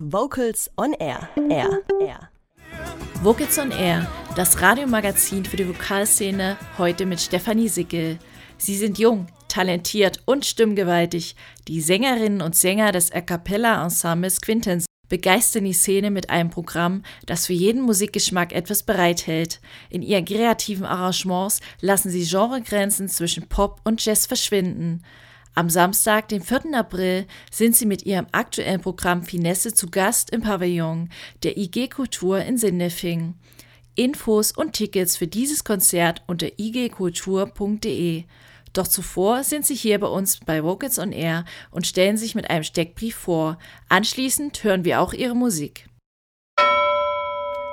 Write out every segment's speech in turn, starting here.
Vocals on Air. Air. Air. Vocals on Air, das Radiomagazin für die Vokalszene, heute mit Stefanie Sickel. Sie sind jung, talentiert und stimmgewaltig. Die Sängerinnen und Sänger des A Cappella Ensembles Quintens begeistern die Szene mit einem Programm, das für jeden Musikgeschmack etwas bereithält. In ihren kreativen Arrangements lassen sie Genregrenzen zwischen Pop und Jazz verschwinden. Am Samstag, den 4. April, sind sie mit ihrem aktuellen Programm Finesse zu Gast im Pavillon der IG Kultur in Sindelfing. Infos und Tickets für dieses Konzert unter igkultur.de. Doch zuvor sind sie hier bei uns bei Vocals on Air und stellen sich mit einem Steckbrief vor. Anschließend hören wir auch ihre Musik.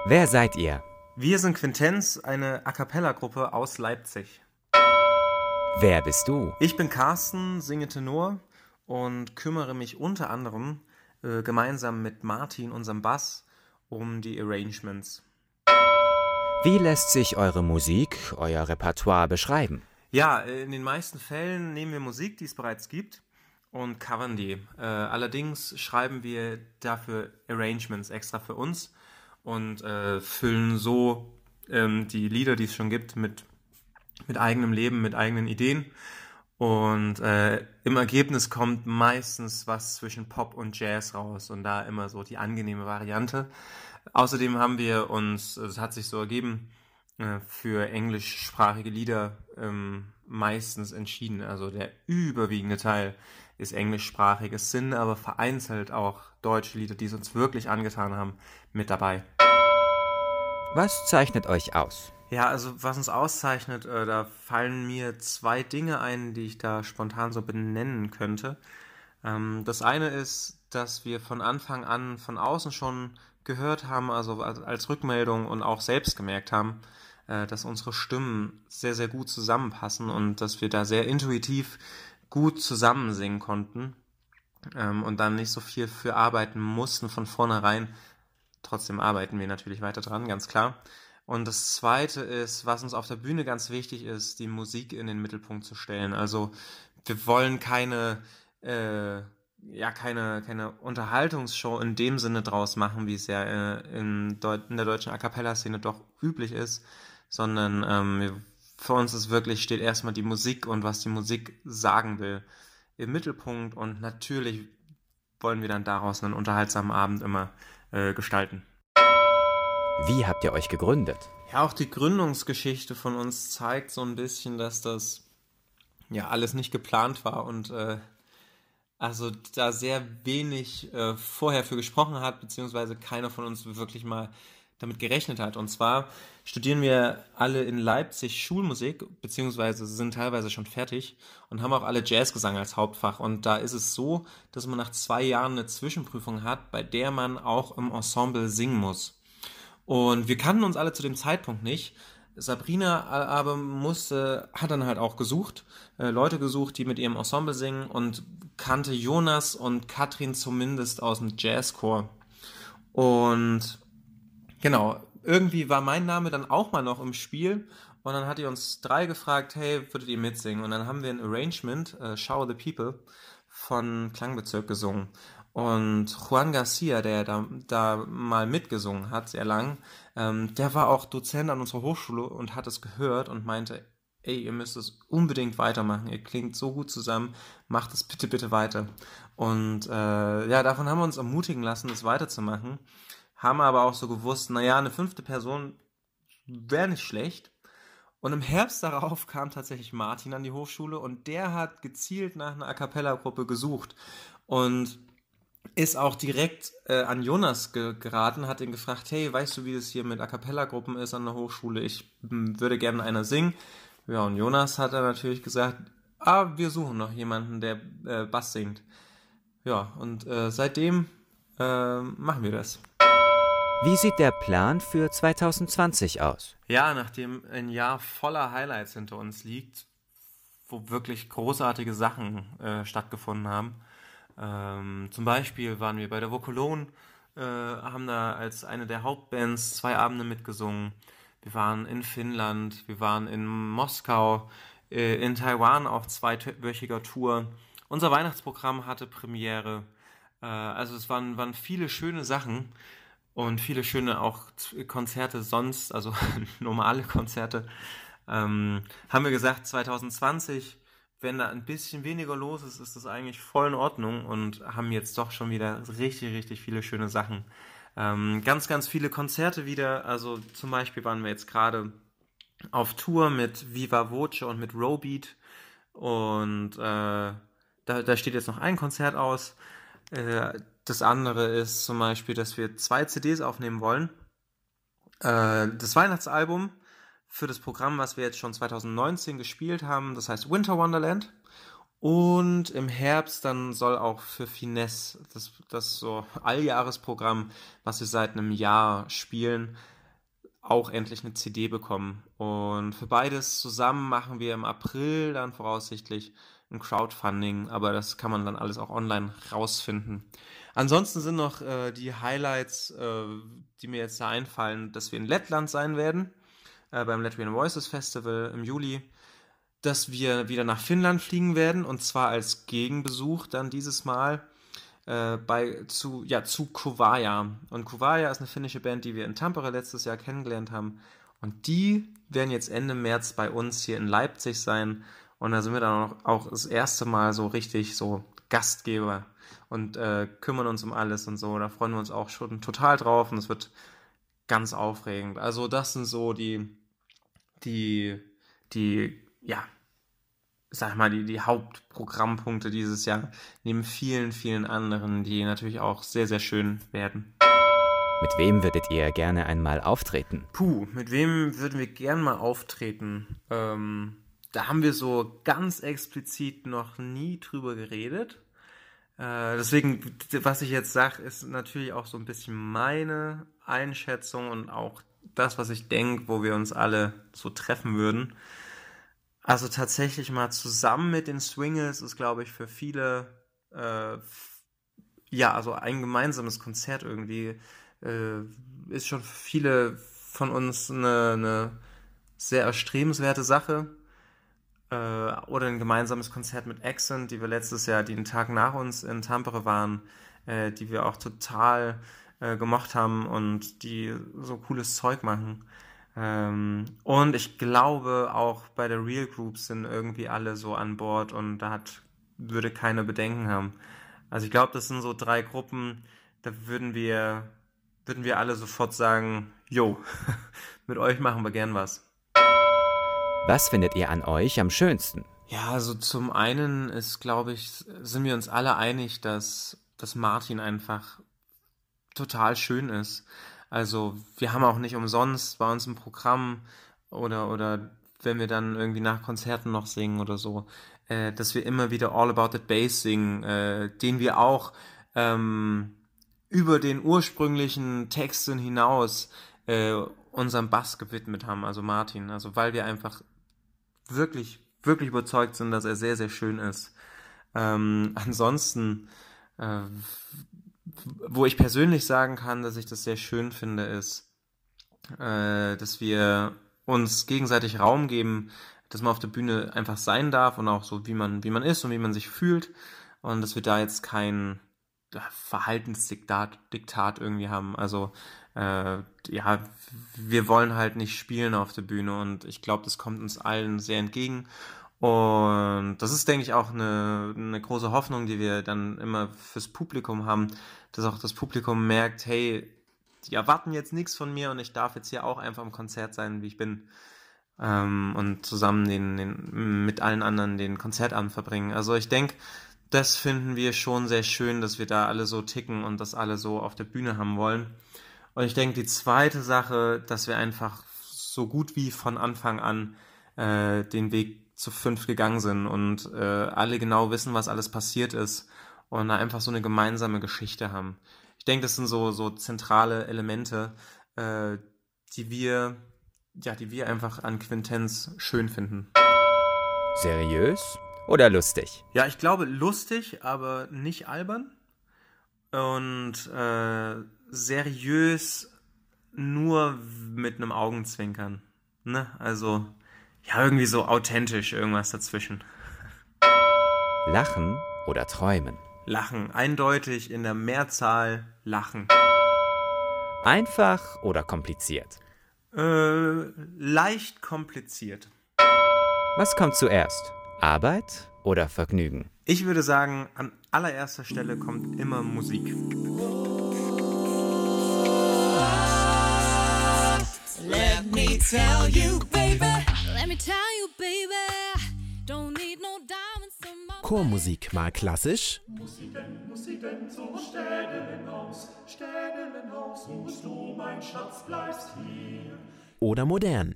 Wer seid ihr? Wir sind Quintenz, eine A cappella-Gruppe aus Leipzig. Wer bist du? Ich bin Carsten, singe Tenor und kümmere mich unter anderem äh, gemeinsam mit Martin, unserem Bass, um die Arrangements. Wie lässt sich eure Musik, euer Repertoire beschreiben? Ja, in den meisten Fällen nehmen wir Musik, die es bereits gibt, und covern die. Äh, allerdings schreiben wir dafür Arrangements extra für uns und äh, füllen so ähm, die Lieder, die es schon gibt, mit mit eigenem Leben, mit eigenen Ideen. Und äh, im Ergebnis kommt meistens was zwischen Pop und Jazz raus und da immer so die angenehme Variante. Außerdem haben wir uns, es hat sich so ergeben, äh, für englischsprachige Lieder ähm, meistens entschieden. Also der überwiegende Teil ist englischsprachig. Es sind aber vereinzelt auch deutsche Lieder, die es uns wirklich angetan haben, mit dabei. Was zeichnet euch aus? Ja, also was uns auszeichnet, äh, da fallen mir zwei Dinge ein, die ich da spontan so benennen könnte. Ähm, das eine ist, dass wir von Anfang an von außen schon gehört haben, also als Rückmeldung und auch selbst gemerkt haben, äh, dass unsere Stimmen sehr, sehr gut zusammenpassen und dass wir da sehr intuitiv gut zusammen singen konnten ähm, und dann nicht so viel für arbeiten mussten von vornherein. Trotzdem arbeiten wir natürlich weiter dran, ganz klar. Und das Zweite ist, was uns auf der Bühne ganz wichtig ist, die Musik in den Mittelpunkt zu stellen. Also wir wollen keine, äh, ja, keine, keine Unterhaltungsshow in dem Sinne draus machen, wie es ja äh, in, in, der deutschen A Cappella-Szene doch üblich ist, sondern ähm, für uns ist wirklich, steht erstmal die Musik und was die Musik sagen will im Mittelpunkt und natürlich wollen wir dann daraus einen unterhaltsamen Abend immer äh, gestalten. Wie habt ihr euch gegründet? Ja, auch die Gründungsgeschichte von uns zeigt so ein bisschen, dass das ja alles nicht geplant war und äh, also da sehr wenig äh, vorher für gesprochen hat, beziehungsweise keiner von uns wirklich mal damit gerechnet hat. Und zwar studieren wir alle in Leipzig Schulmusik, beziehungsweise sind teilweise schon fertig und haben auch alle Jazzgesang als Hauptfach. Und da ist es so, dass man nach zwei Jahren eine Zwischenprüfung hat, bei der man auch im Ensemble singen muss. Und wir kannten uns alle zu dem Zeitpunkt nicht. Sabrina aber musste, hat dann halt auch gesucht, äh, Leute gesucht, die mit ihrem Ensemble singen und kannte Jonas und Katrin zumindest aus dem Jazzchor. Und genau, irgendwie war mein Name dann auch mal noch im Spiel und dann hat die uns drei gefragt, hey, würdet ihr mitsingen? Und dann haben wir ein Arrangement, äh, Shower the People, von Klangbezirk gesungen. Und Juan Garcia, der da, da mal mitgesungen hat, sehr lang, ähm, der war auch Dozent an unserer Hochschule und hat es gehört und meinte, ey, ihr müsst es unbedingt weitermachen, ihr klingt so gut zusammen, macht es bitte, bitte weiter. Und äh, ja, davon haben wir uns ermutigen lassen, es weiterzumachen, haben aber auch so gewusst, naja, eine fünfte Person wäre nicht schlecht. Und im Herbst darauf kam tatsächlich Martin an die Hochschule und der hat gezielt nach einer A Cappella-Gruppe gesucht. Und ist auch direkt äh, an Jonas ge geraten, hat ihn gefragt, hey, weißt du, wie das hier mit A Cappella-Gruppen ist an der Hochschule? Ich würde gerne einer singen. Ja, und Jonas hat dann natürlich gesagt, ah, wir suchen noch jemanden, der äh, Bass singt. Ja, und äh, seitdem äh, machen wir das. Wie sieht der Plan für 2020 aus? Ja, nachdem ein Jahr voller Highlights hinter uns liegt, wo wirklich großartige Sachen äh, stattgefunden haben, ähm, zum Beispiel waren wir bei der Vokolon, äh, haben da als eine der Hauptbands zwei Abende mitgesungen. Wir waren in Finnland, wir waren in Moskau, äh, in Taiwan auch zweiwöchiger Tour. Unser Weihnachtsprogramm hatte Premiere. Äh, also es waren, waren viele schöne Sachen und viele schöne auch Konzerte sonst, also normale Konzerte. Ähm, haben wir gesagt, 2020, wenn da ein bisschen weniger los ist, ist das eigentlich voll in Ordnung und haben jetzt doch schon wieder richtig, richtig viele schöne Sachen. Ähm, ganz, ganz viele Konzerte wieder. Also zum Beispiel waren wir jetzt gerade auf Tour mit Viva Voce und mit Rowbeat. Und äh, da, da steht jetzt noch ein Konzert aus. Äh, das andere ist zum Beispiel, dass wir zwei CDs aufnehmen wollen. Äh, das Weihnachtsalbum für das Programm, was wir jetzt schon 2019 gespielt haben, das heißt Winter Wonderland. Und im Herbst dann soll auch für Finesse, das, das so Alljahresprogramm, was wir seit einem Jahr spielen, auch endlich eine CD bekommen. Und für beides zusammen machen wir im April dann voraussichtlich ein Crowdfunding, aber das kann man dann alles auch online rausfinden. Ansonsten sind noch äh, die Highlights, äh, die mir jetzt da einfallen, dass wir in Lettland sein werden, äh, beim Latvian Voices Festival im Juli, dass wir wieder nach Finnland fliegen werden und zwar als Gegenbesuch dann dieses Mal äh, bei, zu, ja, zu Kuvaja. Und Kuvaja ist eine finnische Band, die wir in Tampere letztes Jahr kennengelernt haben. Und die werden jetzt Ende März bei uns hier in Leipzig sein. Und da sind wir dann auch, auch das erste Mal so richtig so Gastgeber und äh, kümmern uns um alles und so. Da freuen wir uns auch schon total drauf und es wird ganz aufregend. Also das sind so die, die, die, ja, sag mal, die, die Hauptprogrammpunkte dieses Jahr, neben vielen, vielen anderen, die natürlich auch sehr, sehr schön werden. Mit wem würdet ihr gerne einmal auftreten? Puh, mit wem würden wir gern mal auftreten? Ähm, da haben wir so ganz explizit noch nie drüber geredet. Äh, deswegen, was ich jetzt sage, ist natürlich auch so ein bisschen meine Einschätzung und auch das, was ich denke, wo wir uns alle so treffen würden. Also tatsächlich mal zusammen mit den Swingles ist, glaube ich, für viele äh, ja, also ein gemeinsames Konzert irgendwie äh, ist schon für viele von uns eine, eine sehr erstrebenswerte Sache. Äh, oder ein gemeinsames Konzert mit Accent, die wir letztes Jahr, die den Tag nach uns in Tampere waren, äh, die wir auch total äh, gemocht haben und die so cooles Zeug machen. Ähm, und ich glaube auch bei der Real Group sind irgendwie alle so an Bord und da hat, würde keine Bedenken haben. Also ich glaube, das sind so drei Gruppen, da würden wir, würden wir alle sofort sagen, jo, mit euch machen wir gern was. Was findet ihr an euch am schönsten? Ja, also zum einen ist, glaube ich, sind wir uns alle einig, dass, dass Martin einfach total schön ist. Also wir haben auch nicht umsonst bei uns im Programm oder, oder wenn wir dann irgendwie nach Konzerten noch singen oder so, äh, dass wir immer wieder All About the Bass singen, äh, den wir auch ähm, über den ursprünglichen Texten hinaus äh, unserem Bass gewidmet haben, also Martin. Also weil wir einfach wirklich, wirklich überzeugt sind, dass er sehr, sehr schön ist. Ähm, ansonsten äh, wo ich persönlich sagen kann, dass ich das sehr schön finde, ist, äh, dass wir uns gegenseitig Raum geben, dass man auf der Bühne einfach sein darf und auch so, wie man, wie man ist und wie man sich fühlt. Und dass wir da jetzt kein Verhaltensdiktat Diktat irgendwie haben. Also äh, ja, wir wollen halt nicht spielen auf der Bühne und ich glaube, das kommt uns allen sehr entgegen. Und das ist, denke ich, auch eine, eine große Hoffnung, die wir dann immer fürs Publikum haben, dass auch das Publikum merkt, hey, die erwarten jetzt nichts von mir und ich darf jetzt hier auch einfach im Konzert sein, wie ich bin. Ähm, und zusammen den, den, mit allen anderen den Konzertabend verbringen. Also ich denke, das finden wir schon sehr schön, dass wir da alle so ticken und das alle so auf der Bühne haben wollen. Und ich denke, die zweite Sache, dass wir einfach so gut wie von Anfang an äh, den Weg zu fünf gegangen sind und äh, alle genau wissen, was alles passiert ist und da einfach so eine gemeinsame Geschichte haben. Ich denke, das sind so, so zentrale Elemente, äh, die wir, ja, die wir einfach an Quintenz schön finden. Seriös oder lustig? Ja, ich glaube lustig, aber nicht albern. Und äh, seriös nur mit einem Augenzwinkern. Ne? Also ja, irgendwie so authentisch irgendwas dazwischen. Lachen oder träumen? Lachen. Eindeutig in der Mehrzahl Lachen. Einfach oder kompliziert? Äh, leicht kompliziert. Was kommt zuerst? Arbeit oder Vergnügen? Ich würde sagen, an allererster Stelle kommt immer Musik. Let me tell you, baby. Let me tell you, baby. Don't need no diamonds in my Chormusik mal klassisch Musiken, Musiken, so Städelen aus, Städelen aus, wo du, mein Schatz, bleibst hier. oder modern.